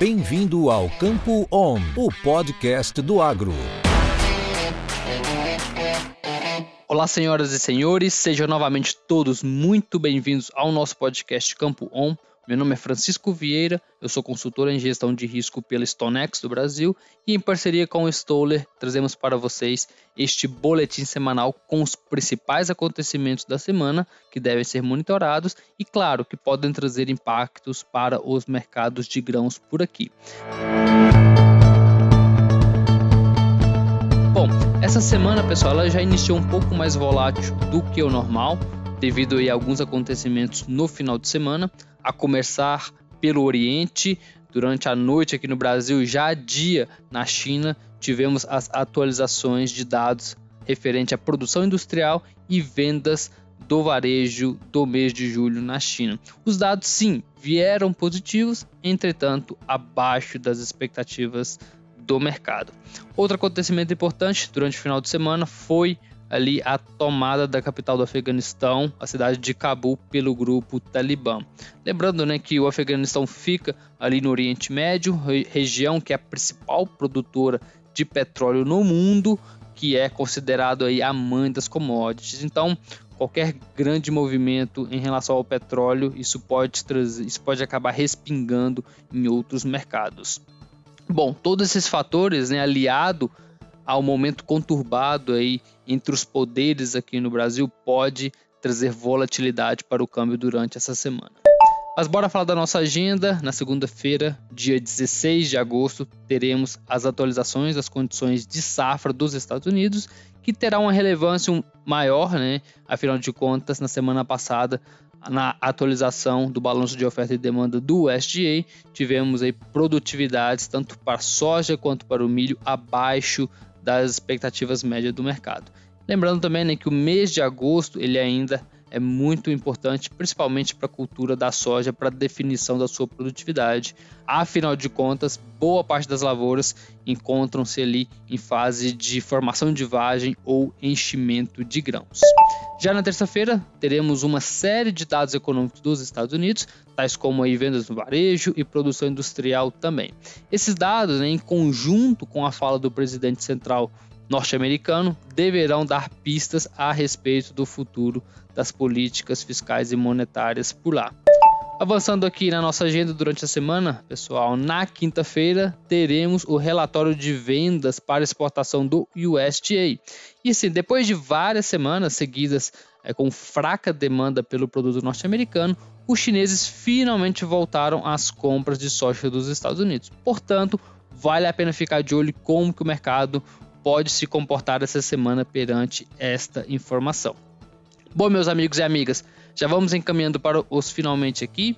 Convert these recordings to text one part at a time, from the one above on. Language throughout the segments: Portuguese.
Bem-vindo ao Campo On, o podcast do agro. Olá, senhoras e senhores, sejam novamente todos muito bem-vindos ao nosso podcast Campo On. Meu nome é Francisco Vieira, eu sou consultor em gestão de risco pela Stonex do Brasil e em parceria com o Stoller trazemos para vocês este boletim semanal com os principais acontecimentos da semana que devem ser monitorados e, claro, que podem trazer impactos para os mercados de grãos por aqui. Bom, essa semana, pessoal, ela já iniciou um pouco mais volátil do que o normal, devido a alguns acontecimentos no final de semana a começar pelo Oriente. Durante a noite aqui no Brasil, já dia na China, tivemos as atualizações de dados referente à produção industrial e vendas do varejo do mês de julho na China. Os dados, sim, vieram positivos, entretanto, abaixo das expectativas do mercado. Outro acontecimento importante durante o final de semana foi ali a tomada da capital do Afeganistão, a cidade de Cabul, pelo grupo Talibã. Lembrando né, que o Afeganistão fica ali no Oriente Médio, região que é a principal produtora de petróleo no mundo, que é considerado aí a mãe das commodities. Então, qualquer grande movimento em relação ao petróleo, isso pode trazer, isso pode acabar respingando em outros mercados. Bom, todos esses fatores, né, aliado ao momento conturbado aí entre os poderes aqui no Brasil pode trazer volatilidade para o câmbio durante essa semana. Mas bora falar da nossa agenda. Na segunda-feira, dia 16 de agosto, teremos as atualizações das condições de safra dos Estados Unidos, que terá uma relevância maior, né? Afinal de contas, na semana passada, na atualização do balanço de oferta e demanda do USDA, tivemos aí produtividades tanto para soja quanto para o milho abaixo das expectativas médias do mercado. Lembrando também né, que o mês de agosto ele ainda é muito importante, principalmente para a cultura da soja, para a definição da sua produtividade. Afinal de contas, boa parte das lavouras encontram-se ali em fase de formação de vagem ou enchimento de grãos. Já na terça-feira, teremos uma série de dados econômicos dos Estados Unidos, tais como aí vendas no varejo e produção industrial também. Esses dados, né, em conjunto com a fala do presidente central norte-americano, deverão dar pistas a respeito do futuro das políticas fiscais e monetárias por lá. Avançando aqui na nossa agenda durante a semana, pessoal, na quinta-feira teremos o relatório de vendas para exportação do USDA. E sim, depois de várias semanas seguidas é, com fraca demanda pelo produto norte-americano, os chineses finalmente voltaram às compras de soja dos Estados Unidos. Portanto, vale a pena ficar de olho como que o mercado pode se comportar essa semana perante esta informação. Bom, meus amigos e amigas, já vamos encaminhando para os finalmente aqui.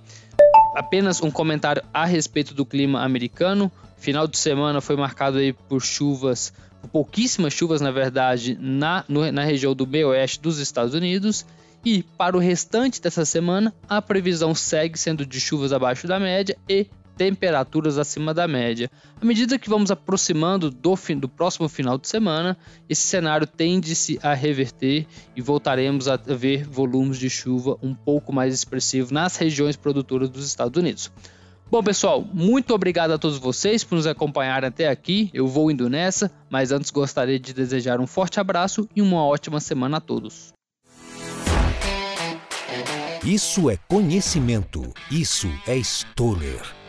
Apenas um comentário a respeito do clima americano. Final de semana foi marcado aí por chuvas, pouquíssimas chuvas, na verdade, na, no, na região do meio oeste dos Estados Unidos. E para o restante dessa semana, a previsão segue sendo de chuvas abaixo da média e temperaturas acima da média. À medida que vamos aproximando do, fim, do próximo final de semana, esse cenário tende-se a reverter e voltaremos a ver volumes de chuva um pouco mais expressivos nas regiões produtoras dos Estados Unidos. Bom, pessoal, muito obrigado a todos vocês por nos acompanhar até aqui. Eu vou indo nessa, mas antes gostaria de desejar um forte abraço e uma ótima semana a todos. Isso é conhecimento. Isso é Stoller.